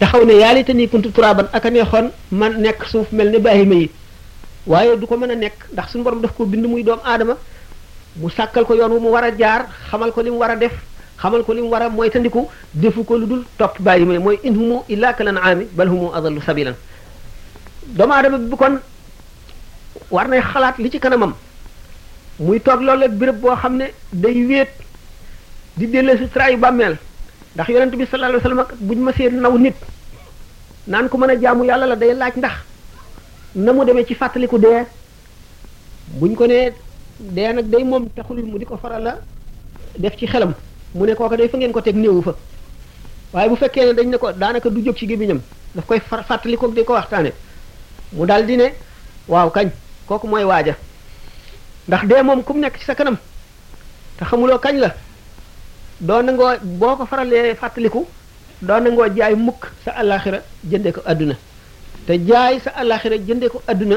taxaw ne yaa laytanii kuntu turaaban ak a neexoon man nekk suuf mel ne baahima yi waaye du ko mën a nekk ndax suñu borom daf ko bind muy doom aadama mu sàkkal ko yoon wu mu war a jaar xamal ko li mu war a def xamal ko li mu war a moytandiku defu ko lu dul topp bàyyi ma mooy in humu illa kal an'aami bal humu adallu sabilan doomu aadama bi kon war nay xalaat li ci kanamam muy toog loolu ak béréb boo xam ne day wéet di delloo si trayu bàmmeel ndax yonent bi sallallahu alayhi wasallam buñ ma see naw nit naan ko mën a jaamu yàlla la day laaj ndax na mu demee ci fàttaliku dee buñ ko nee dee nag day moom taxul mu di ko faral la def ci xelam mu ne kooka day fa ngeen ko teg néewu fa waaye bu fekkee ne dañ ne ko daanaka du jóg ci gémmiñam daf koy far fàttali ko di ko waxtaane mu daal di ne waaw kañ kooku mooy waaja ndax dee moom ku mu nekk ci sa kanam te xamuloo kañ la doo nangoo boo ko faralee fàttaliku doo nangoo jaay mukk sa àllaaxira jëndee ko àdduna te jaay sa àllaaxira jëndee ko àdduna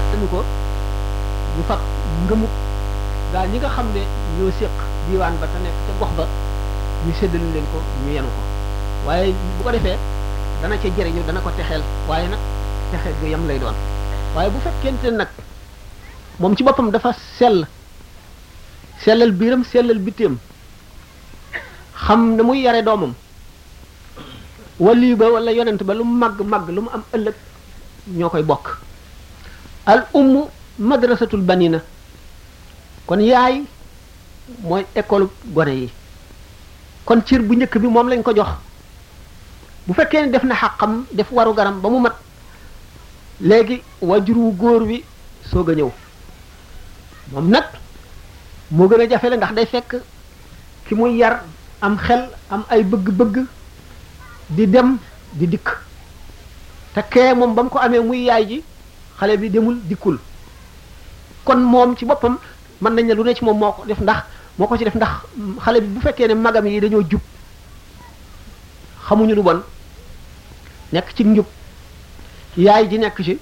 attanu ko ñu fab ngëmub gaa ñi nga xam ne ñoo séq diiwaan ba te nekk ca gox ba ñu séddal leen ko ñu yenu ko waaye bu ko defee dana ca jëriñu dana ko texeel waaye nag texe gu yem lay doon waaye bu fekkente ne nag moom ci boppam dafa sell sellal biiram sellal bitteem xam na muy yare doomam wali ba wala yonent ba lu mu màgg màgg lu mu am ëllëg ñoo koy bokk al ummu madrasatul banina kon yaay mooy école gone yi kon cir bu njëkk bi moom lañ ko jox bu fekkee ne def na xàqam def waru garam ba mu mat léegi wajur wu góor wi soog a ñëw moom nag moo gën a jafe la ndax day fekk ki muy yar am xel am ay bëgg-bëgg di dem di dikk te kee moom ba mu ko amee muy yaay ji xale bi demul dikkul kon moom ci boppam mën nañ ne lu ne ci moom moo ko def ndax moo ko ci def ndax xale bi bu fekkee ne magam yi dañoo jub xamuñu lu bon nekk ci njub yaay ji nekk ci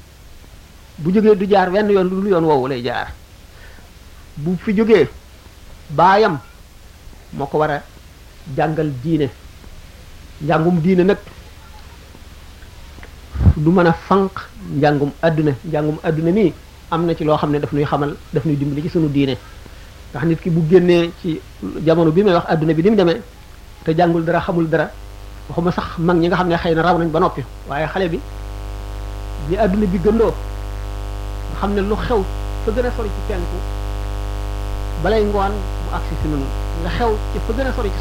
bu jógee du jaar wenn yoon lu yoon woowu lay jaar bu fi jógee baayam moo ko war a jàngal diine njàngum diine nag du mën a fanq njàngum àdduna njàngum àdduna nii am na ci loo xam ne daf nuy xamal daf nuy dimbali ci sunu diine ndax nit ki bu génnee ci jamono bi may wax adduna bi ni mu demee te jàngul dara xamul dara waxuma sax mag ñi nga xam ne xëy na raw nañ ba noppi waaye xale bi ni adduna bi gëndoo nga xam ne lu xew fa gën a sori ci penku balay ngoon mu agsi si noonu nga xew ci fa gën a sori ci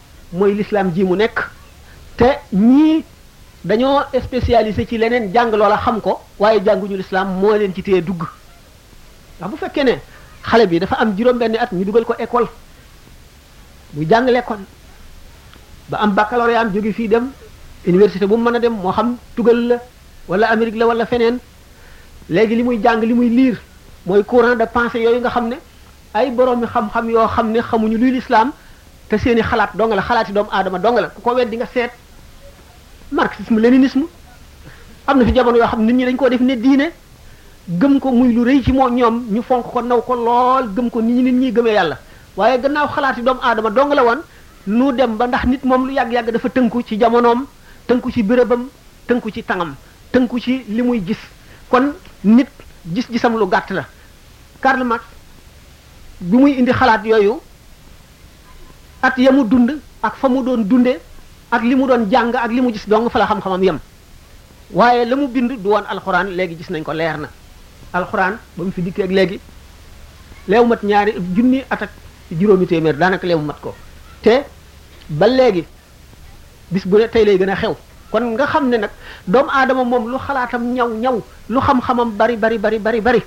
mooy lislaam ji mu nekk te ñii dañoo spécialisé ci leneen jàng loola xam ko waaye jànguñu lislaam moo leen ci téye dugg ndax bu fekkee ne xale bi dafa am juróom-benni at ñu dugal ko école mu jàng l'école ba am baccalauréat am jóge fii dem université bu mu mën a dem moo xam tugal la wala Amérique la wala feneen léegi li muy jàng li muy liir mooy courant de pensée yooyu nga xam ne ay boroomi xam-xam yoo xam ne xamuñu luy lislaam te seeni xalaat dong la xalaati doomu aadama dong la ku ko weddi nga seet marxisme léninisme am na fi jamono yoo xam ne nit ñi dañ koo def ne diine gëm ko muy lu rëy ci moo ñoom ñu fonk ko naw ko lool gëm ko nit ñi nit ñi gëmee yàlla waaye gannaaw xalaati doomu aadama dong la woon nu dem ba ndax nit moom lu yàgg-yàgg dafa tënku ci jamonoom tënku ci bérébam tënku ci tangam tënku ci li muy gis kon nit gis-gisam lu gàtt la Karl Marx bi muy indi xalaat yooyu at ya mu dund ak fa mu doon dunde ak li mu doon jàng ak li mu gis dong fa la xam-xamam yem waaye la mu bind du woon alxuraan léegi gis nañ ko leer na alxuraan ba mu fi dikkee ak léegi leew mat ñaari junni at ak juróomi téeméer daanaka leew mat ko te ba léegi bis bu ne tey lay gën a xew kon nga xam ne nag doomu aadama moom lu xalaatam ñaw ñaw lu xam-xamam bari bari bari bari bari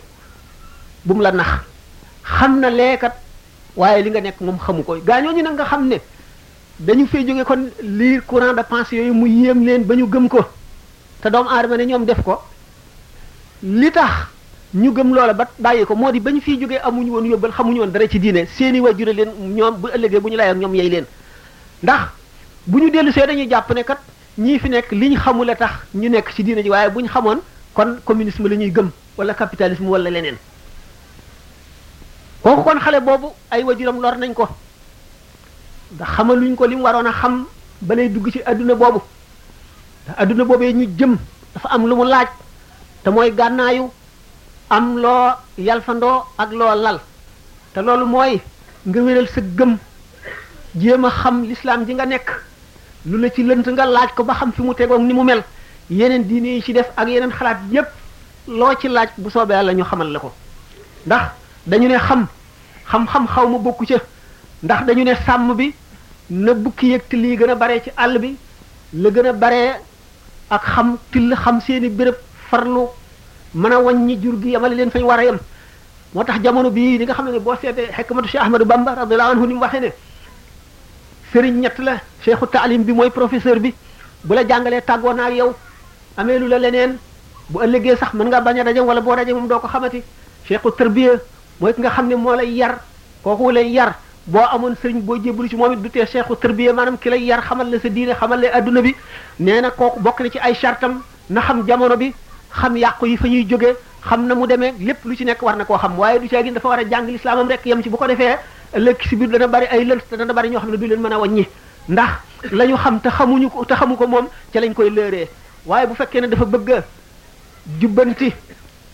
bu mu la nax xam na leekat waaye li nga nekk moom xamu ko gaañoo ñu nag nga xam ne dañu fee jóge kon lii courant de pensée yooyu mu yéem leen ba ñu gëm ko te doomu aadama ne ñoom def ko li tax ñu gëm loola ba bàyyi ko moo di ba ñu fiy jógee amuñu woon yóbbal xamuñu woon dara ci diine seeni wajure leen ñoom bu ëllëgee bu ñu layoon ñoom yey leen ndax bu ñu dellu see dañuy jàpp ne kat ñii fi nekk liñ xamul a tax ñu nekk ci diine ji waaye bu ñu xamoon kon communisme la ñuy gëm wala capitalisme wala leneen kooku kon xale boobu ay wajuram lor nañ ko ndax xamaluñ ko li mu waroon a xam ba lay dugg ci adduna boobu ndax adduna boobee ñu jëm dafa am lu mu laaj te mooy gànnaayu am loo yalfandoo ak loo lal te loolu mooy nga wéral sa gëm jéem a xam lislaam ji nga nekk lu la ci lënt nga laaj ko ba xam fi mu tegoog ni mu mel yeneen diine yi ci def ak yeneen xalaat yépp loo ci laaj bu soobee yàlla ñu xamal la ko ndax dañu ne xam xam-xam xaw ma bokku ca ndax dañu ne sàmm bi na bukki yëg te lii gën a bare ci àll bi la gën a bare ak xam till xam seeni béréb farlu mën a wàññi jur gi yamale leen fañ war a yem moo tax jamono bii li nga xam ne boo seetee xekmatu Cheikh Ahmadou Bamba radiyallahu anhu ni mu waxee ne sëriñ ñett la cheikhu taalim bi mooy professeur bi bu la jàngalee tàggoo naa ak yow amee lu la leneen bu ëllëgee sax mën ngaa bañ a daje wala boo daje moom doo ko xamati cheikhu tarbiya mooy ki nga xam ne moo lay yar kooku lay yar boo amoon sëriñ boo jébbalu ci moom it du tee cheikhu tërbiya maanaam ki lay yar xamal la sa diine xamal la adduna bi nee na kooku bokk na ci ay chartam na xam jamono bi xam yàqu yi fa ñuy jógee xam na mu demee lépp lu ci nekk war na koo xam waaye du caagin dafa war a jàng lislaamam rek yem ci bu ko defee ëllëg si biir dana bari ay lënt te dana bari ñoo xam ne du leen mën a wàññi ndax la ñu xam te xamuñu ko te xamu ko moom ca lañ koy lëeree waaye bu fekkee ne dafa bëgg a jubbanti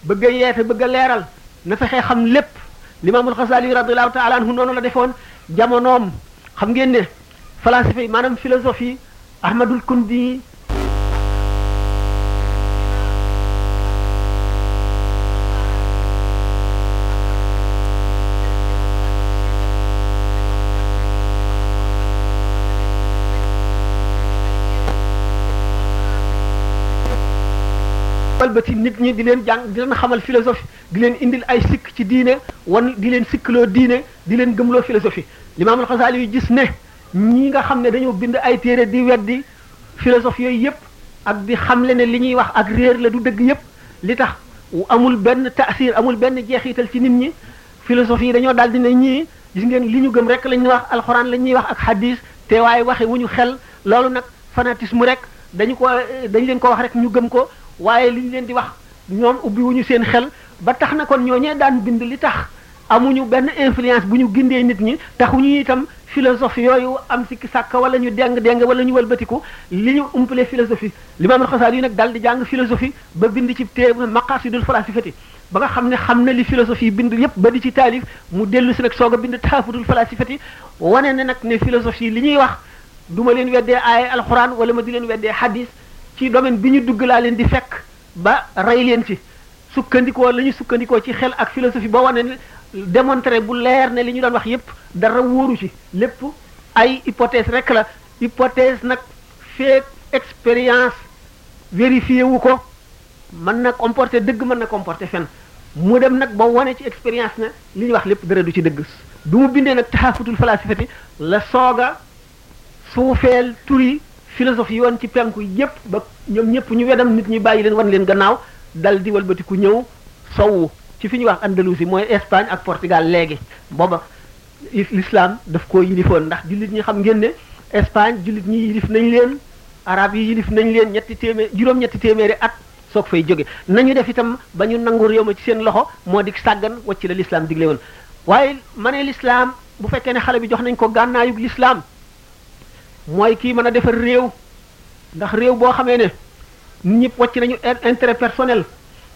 bëgg a yeete bëgg a leeral na fexee xam lépp limaamul xasaali radiallahu taala anhu noonu la defoon jamonoom xam ngeen ne falasifa yi maanaam philosophie yi ahmadul kundi yi walbati nit ñi di leen jàng di leen xamal philosophie di leen indil ay sikk ci diine wan di leen sikkloo diine di leen gëmloo philosophie limaam alxasaali yu gis ne ñi nga xam ne dañoo bind ay téere di weddi philosophie yooyu yëpp ak di xamle ne li ñuy wax ak réer la du dëgg yëpp li tax amul benn taasir amul benn jeexital ci nit ñi philosophe yi dañoo daal di ne ñii gis ngeen li ñu gëm rek la ñuy wax alxuraan la ñuy wax ak hadis te waaye waxe wu ñu xel loolu nag fanatisme rek dañu ko dañ leen ko wax rek ñu gëm ko waaye li ñu leen di wax ñoom ubbi wu ñu seen xel ba tax na kon ñooñee daan bind li tax amuñu benn influence bu ñu gindee nit ñi taxuñu itam philosophe yooyu am sikki sàkk wala ñu deng deng wala ñu wëlbatiku li ñu umpale philosophie limaam alxasaali yi nag dal di jàng philosophie ba bind ci téere maqasidul falasifati ba nga xam ne xam na li philosophie bind yépp ba di ci taalif mu dellu si nag soog a bind taafutul falasifati wane ne nag ne philosophie li ñuy wax du ma leen weddee aaya alxuraan wala ma di leen weddee hadis ci domaine bi ñu dugg laa leen di fekk ba rey leen ci sukkandikoo la ñu sukkandikoo ci xel ak philosophie ba wane ne démontré bu leer ne li ñu doon wax yépp dara wóoru ci lépp ay hypothèse rek la hypothèse nag feek expérience vérifié wu ko mën na comporter dëgg mën na comporter fen mu dem nag ba wane ci expérience na li ñu wax lépp dara du ci dëgg bi mu bindee nag taxafutul falasifati la sooga suufeel turi philosophie yoon ci penku yépp ba ñoom ñëpp ñu wedam nit ñi bàyyi leen wan leen gannaaw dal di walbati ku ñëw sowu ci fi ñuy wax Andalousie mooy Espagne ak Portugal léegi booba l'islam daf koo yilifoon ndax jullit ñi xam ngeen ne Espagne jullit ñi yilif nañ leen arab yi yilif nañ leen ñetti téeméer juróom-ñetti téeméeri at soog fay jóge nañu def itam ba ñu nangu réew ma ci seen loxo moo di sàggan wacc la l'islam digle woon waaye ma ne l'islam bu fekkee ne xale bi jox nañ ko gànnaayug l'islam mooy kii mën a defar réew ndax réew boo xamee ne nit ñëpp wàcc nañu intérêt personnel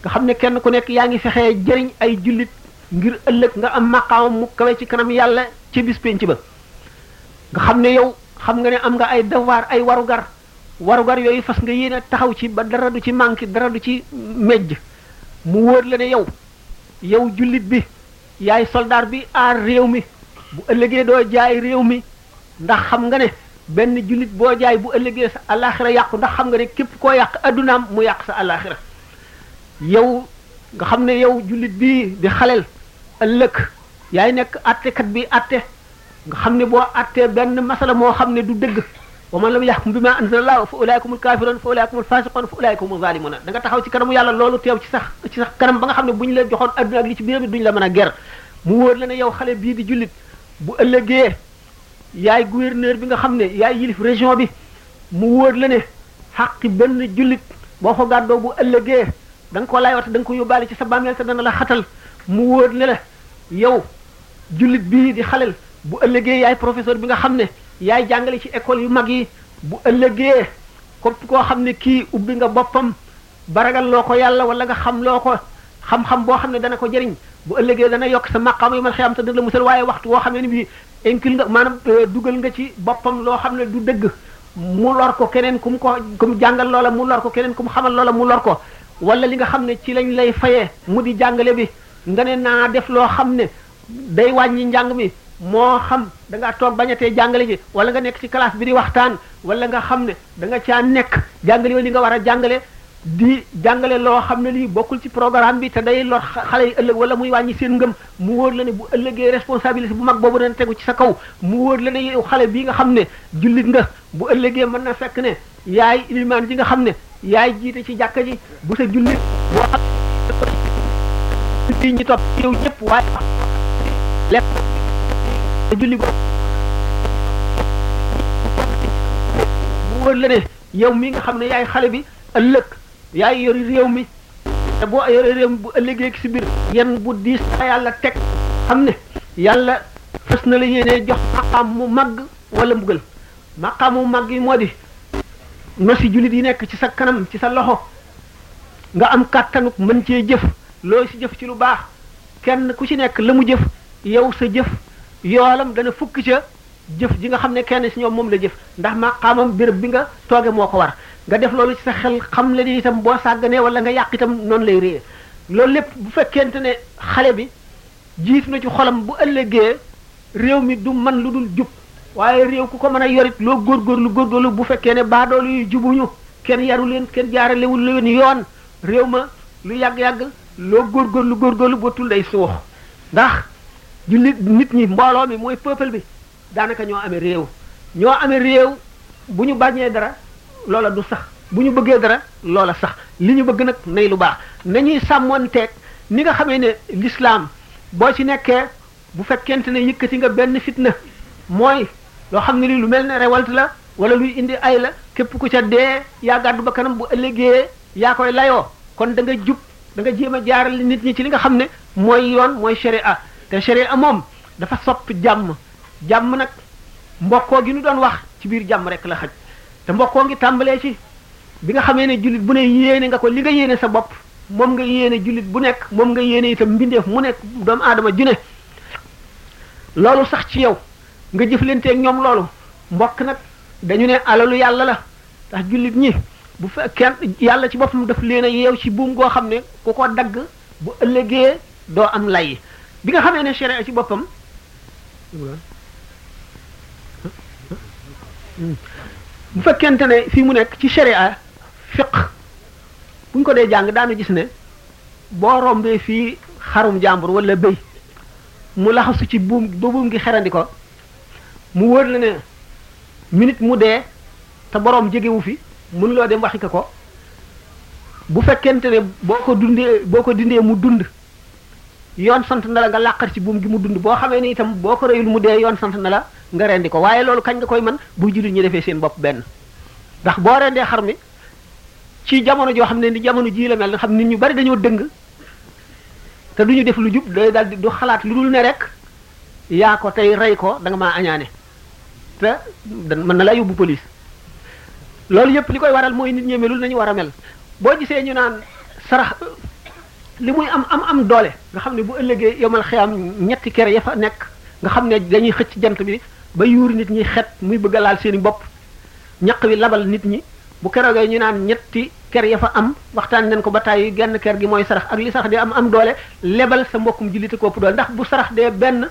nga xam ne kenn ku nekk yaa ngi fexee jëriñ ay jullit ngir ëllëg nga am maqaamam mu kawe ci kanam yàlla ci bis penc ba nga xam ne yow xam nga ne am nga ay devoir ay warugar warugar yooyu fas nga yéene taxaw ci ba dara du ci manqué dara du ci mejj mu wóor la ne yow yow jullit bi yaay soldaar bi aar réew mi bu ëllëgee doo jaay réew mi ndax xam nga ne benn jullit boo jaay bu ëllëgee sa alaxira yàqu ndax xam nga ne képp koo yàq addunaam mu yàq sa alaxira yow nga xam ne yow jullit bii di xaleel ëllëg yaay nekk attekat bi atte nga xam ne boo attee benn masala moo xam ne du dëgg wa man lam yaxkum bi ma anzalallahu fa ulaayka humul kaafiroon fa ulaayka humul faasiqoon fa ulaayka humul zaalimuuna da nga taxaw ci kanamu yàlla loolu teew ci sax ci sax kanam ba nga xam ne bu ñu la joxoon adduna ak li ci biiram duñu la mën a ger mu wóor la ne yow xale bii di jullit bu ëllëgee yaay gouverneur bi nga xam ne yaay yilif région bi mu wóor la ne xaqi benn jullit boo ko gàddoo bu ëllëgee da nga ko laay wata da nga ko yóbbaale ci sa bàmmeel te dana la xatal mu wóor ne la yow jullit bii di xalel bu ëllëgee yaay professeur bi nga xam ne yaay jàngale ci école yu mag yi bu ëllëgee képp koo xam ne kii ubbi nga boppam baragal loo ko yàlla wala nga xam loo ko xam-xam boo xam ne dana ko jëriñ bu ëllëgee dana yokk sa maqaam yu mal xiyam te dana la musal waaye waxtu woo xam ne ni bii incul nga maanaam dugal nga ci boppam loo xam ne du dëgg mu lor ko keneen ku mu ko ku mu jàngal loola mu lor ko keneen ku mu xamal loola mu lor ko wala li nga xam ne ci lañ lay fayee mu di jàngale bi nga ne naa def loo xam ne day wàññi njàng mi moo xam da nga toog bañatee jàngale ji wala nga nekk ci classe bi di waxtaan wala nga xam ne da nga caa nekk jàngale yooyu li nga war a jàngale di jàngale loo xam ne lii bokkul ci programme bi te day lor xale yi ëllëg wala muy wàññi seen ngëm mu wóor la ne bu ëllëgee responsabilité bu mag boobu dana tegu ci sa kaw mu wóor la ne yow xale bii nga xam ne jullit nga bu ëllëgee mën na fekk ne yaay ilimaan ji nga xam ne yaay jiite ci jàkka ji bu sa jullit boo xam ne ñi topp yow ñëpp waaye lekk te julli boobu mu wër la ne yow mi nga xam ne yaay xale bi ëllëg yaay yori réew mi te boo yore réew mi bu ëllëgee ci biir yan bu diis ta yàlla teg xam ne yàlla fës na la yéenee jox am mu màgg wala mbugal maqaamu mag yi moo di nosi jullit yi nekk ci sa kanam ci sa loxo nga am kàttanuk mën cee jëf looy si jëf ci lu baax kenn ku ci nekk la mu jëf yow sa jëf yoolam dana fukk ca jëf ji nga xam ne kenn si ñoom moom la jëf ndax maqaamam béréb bi nga tooge moo ko war nga def loolu ci sa xel xam le ni itam boo sàgganee wala nga yàq itam noonu lay réyee loolu lépp bu fekkente ne xale bi jiitu na ci xolam bu ëllëgee réew mi du man lu dul jub waaye réew ku ko mën a yorit loo góorgóorlu góorgóorlu bu fekkee ne baadoolu yu jubuñu kenn yaru leen kenn jaaralewul leen yoon réew ma lu yàgg-yàgg loo góorgóorlu góorgóorlu bootul day suux ndax jullit nit ñi mbooloo mi mooy peuple bi daanaka ñoo amee réew ñoo amee réew bu ñu bañee dara loola du sax bu ñu bëggee dara loola sax li ñu bëgg nag nay lu baax nañuy sàmmoonteeg ni nga xamee ne l'islam boo ci nekkee bu fekkente ne yëkkati nga benn fitna mooy loo xam ne lii lu mel ne révolte la wala luy indi ay la képp ku ca dee yaa gàddu ba kanam bu ëllëgee yaa koy layoo kon da nga jub da nga jéem a jaaral nit ñi ci li nga xam ne mooy yoon mooy sharia te sharia moom dafa sopp jàmm jàmm nag mbokkoo gi ñu doon wax ci biir jàmm rek la xaj te mbokkoo ngi tàmbalee ci bi nga xamee ne jullit bu ne yéene nga ko li nga yéene sa bopp moom nga yéene jullit bu nekk moom nga yéene itam mbindeef mu nekk doomu aadama ju ne loolu sax ci yow nga jëflanteeg ñoom loolu mbokk nag dañu ne alalu yàlla la ndax jullit ñi bu fe kenn yàlla ci boppam daf leen a yeew ci buum goo xam ne ku ko dagg bu ëllëgee doo am lay bi nga xamee ne sharia ci boppam bu fekkente ne fii mu nekk ci sharia fiq buñ ko dee jàng daanu gis ne boo rombee fii xarum jàmbur wala béy mu laxasu ci buum ba buum gi xerandi ko mu wóor la ne minute mu dee te boroom jegewu fi mën loo dem waxi ko bu fekkente ne boo ko dundee boo ko dindee mu dund yoon sant na la nga làqar ci buum gi mu dund boo xamee ni itam boo ko reyul mu dee yoon sant na la nga rendi ko waaye loolu kañ nga koy man bu jullit ñi defee seen bopp benn ndax boo rendee xar mi ci jamono joo xam ne ni jamono jii la mel nga xam nit ñu bari dañoo dëng te du ñu def lu jub day daal di du xalaat lu dul ne rek yaa ko tey rey ko da nga maa añaane te mën na laa yóbbu police loolu yëpp li koy waral mooy nit ñi melul nañu war a mel boo gisee ñu naan sarax li muy am am am doole nga xam ne bu ëllëgee yomal xiyam ñetti kere ya fa nekk nga xam ne dañuy xëcc jant bi ba yuur nit ñi xet muy bëgg a laal seen i bopp ñaq wi labal nit ñi bu keroogee ñu naan ñetti ker ya fa am waxtaan nañ ko ba tàyyi genn ker gi mooy sarax ak li sarax di am am doole lebal sa mbokkum jullite ko ëpp doole ndax bu sarax dee benn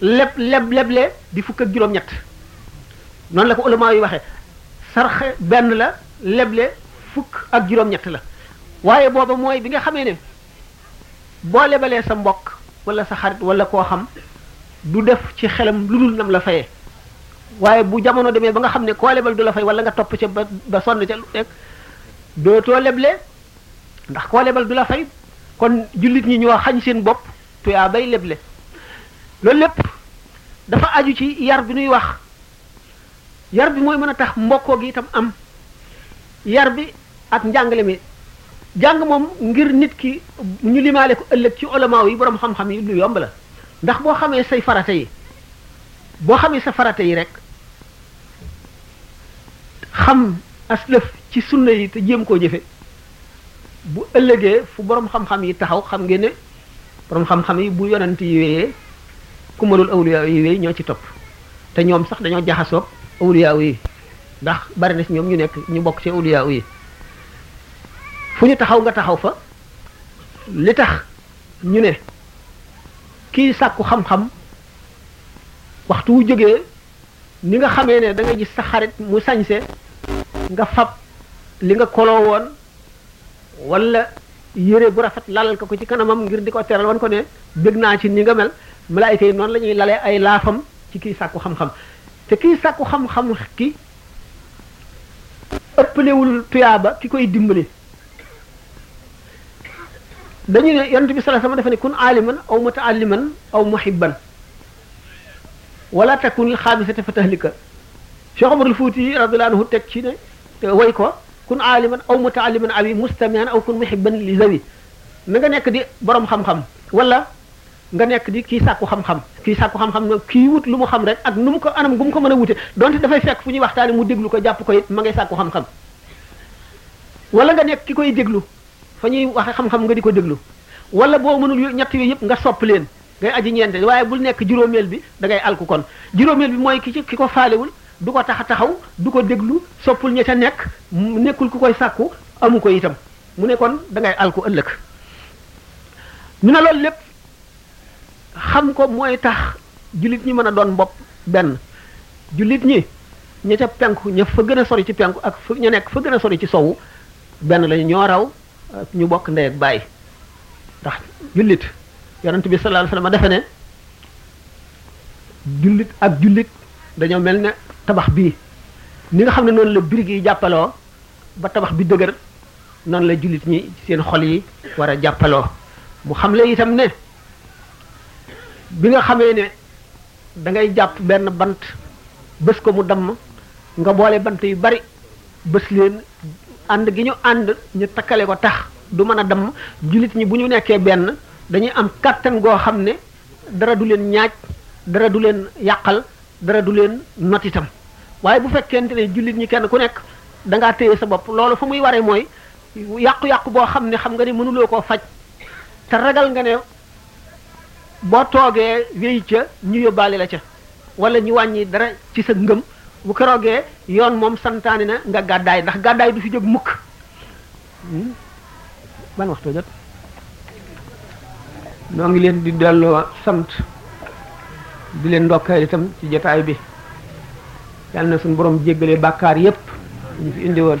leb leb leble di fukk ak juróom-ñett noonu la ko ulama yi waxee sarax benn la leble fukk ak juróom-ñett la waaye booba mooy bi nga xamee ne boo lebalee sa mbokk wala sa xarit wala koo xam du def ci xelam lu dul nam la fayee waaye bu jamono demee ba nga xam ne koo lebal du la fay wala nga topp ca ba ba sonn ca lu nekk dootoo leble ndax koo lebal du la fay kon jullit ñi ñoo xañ seen bopp tuyaa bay leble loolu lépp dafa aju ci yar bi ñuy wax yar bi mooy mën a tax mbokkoo gi itam am yar bi ak njàngale mi jàng moom ngir nit ki ñu limaale ko ëllëg ci olamaaw yi borom xam-xam yi lu yomb la ndax boo xamee say farata yi boo xamee sa farata yi rek xam aslëf ci sunna yi te jéem koo jëfe bu ëllëgee fu borom xam-xam yi taxaw xam ngeen ne borom xam-xam yi bu yonent yi wéyee ku mënul awliya yi wéy ñoo ci topp te ñoom sax dañoo jaxasoog awliya yi ndax bari na ci ñoom ñu nekk ñu bokk ci awliya yi fu ñu taxaw nga taxaw fa li tax ñu ne kii sàkku xam-xam waxtu wu jógee ni nga xamee ne da nga gis sa xarit mu sañse nga fab li nga koloo woon wala yére bu rafet lalal ko ko ci kanamam ngir di ko teral wan ko ne bëgg naa ci ni nga mel malaayika yi noonu la ñuy lalee ay laafam ci kiy sàkku xam-xam te kiy sàkku xam-xam ki ëppalewul tuyaaba ki koy dimbali dañu ne yonent bi sallallahu alayhi wasallam dafa ne kun aaliman aw mutaalliman aw muhibban wala takunil xaabisata fa tahlika Cheikh Omarul Fuuti radiyallahu anhu teg ci ne te way ko kun aaliman aw mutaaliman awi mustamian aw kun muhibban li zawi na nga nekk di borom xam-xam wala nga nekk di kii sàkku xam-xam kii sàkku xam-xam nag kii wut lu mu xam rek ak nu mu ko anam gu mu ko mën a wute donte dafay fekk fu ñuy waxtaani mu déglu ko jàpp ko it ma ngay sàkku xam-xam wala nga nekk ki koy déglu fa ñuy waxe xam-xam nga di ko déglu wala boo mënul ñett yooyu yëpp nga sopp leen ngay aji ñeenteel waaye bul nekk juróomeel bi da ngay alku kon juróomeel bi mooy ki ci ki ko faalewul du ko tax a taxaw du ko déglu soppul ña ca nekk mu nekkul ku koy sàkku amu ko itam mu ne kon da ngay alku ëllëg ñu ne loolu lépp xam ko mooy tax jullit ñi mën a doon bopp benn jullit ñi ña ca penku ña fa gën a sori ci penku ak fa ña nekk fa gën a sori ci sowu benn lañu ñoo raw ñu bokk ndey ak bàyyi ndax jullit yonent bi sallallahu alayhi wasallam dafa ne jullit ak jullit dañoo mel ne tabax bii ni nga xam ne noonu la birig yi jàppaloo ba tabax bi dëgër noonu la jullit ñi seen xol yi war a jàppaloo mu xam le itam ne bi nga xamee ne da ngay jàpp benn bant bës ko mu damm nga boole bant yu bari bës leen ànd gi ñu ànd ñu takkale ko tax du mën a damm jullit ñi bu ñu nekkee benn dañuy am kàttan goo xam ne dara du leen ñaaj dara du leen yàqal dara du leen not itam waaye bu fekkente ne jullit ñi kenn ku nekk da ngaa téye sa bopp loolu fa muy waree mooy yàqu-yàqu boo xam ne xam nga ne mënuloo koo faj te ragal nga ne boo toogee wéy ca ñu yóbbaale la ca wala ñu wàññi dara ci sa ngëm bu keroogee yoon moom santaane na nga gàddaay ndax gàddaay du fi jóg mukk ban waxtu jot noo ngi leen di delloo sant di leen ndokkeel itam ci jotaay bi yàlla na suñu borom jéggale bàkkaar yépp ñu fi indi woon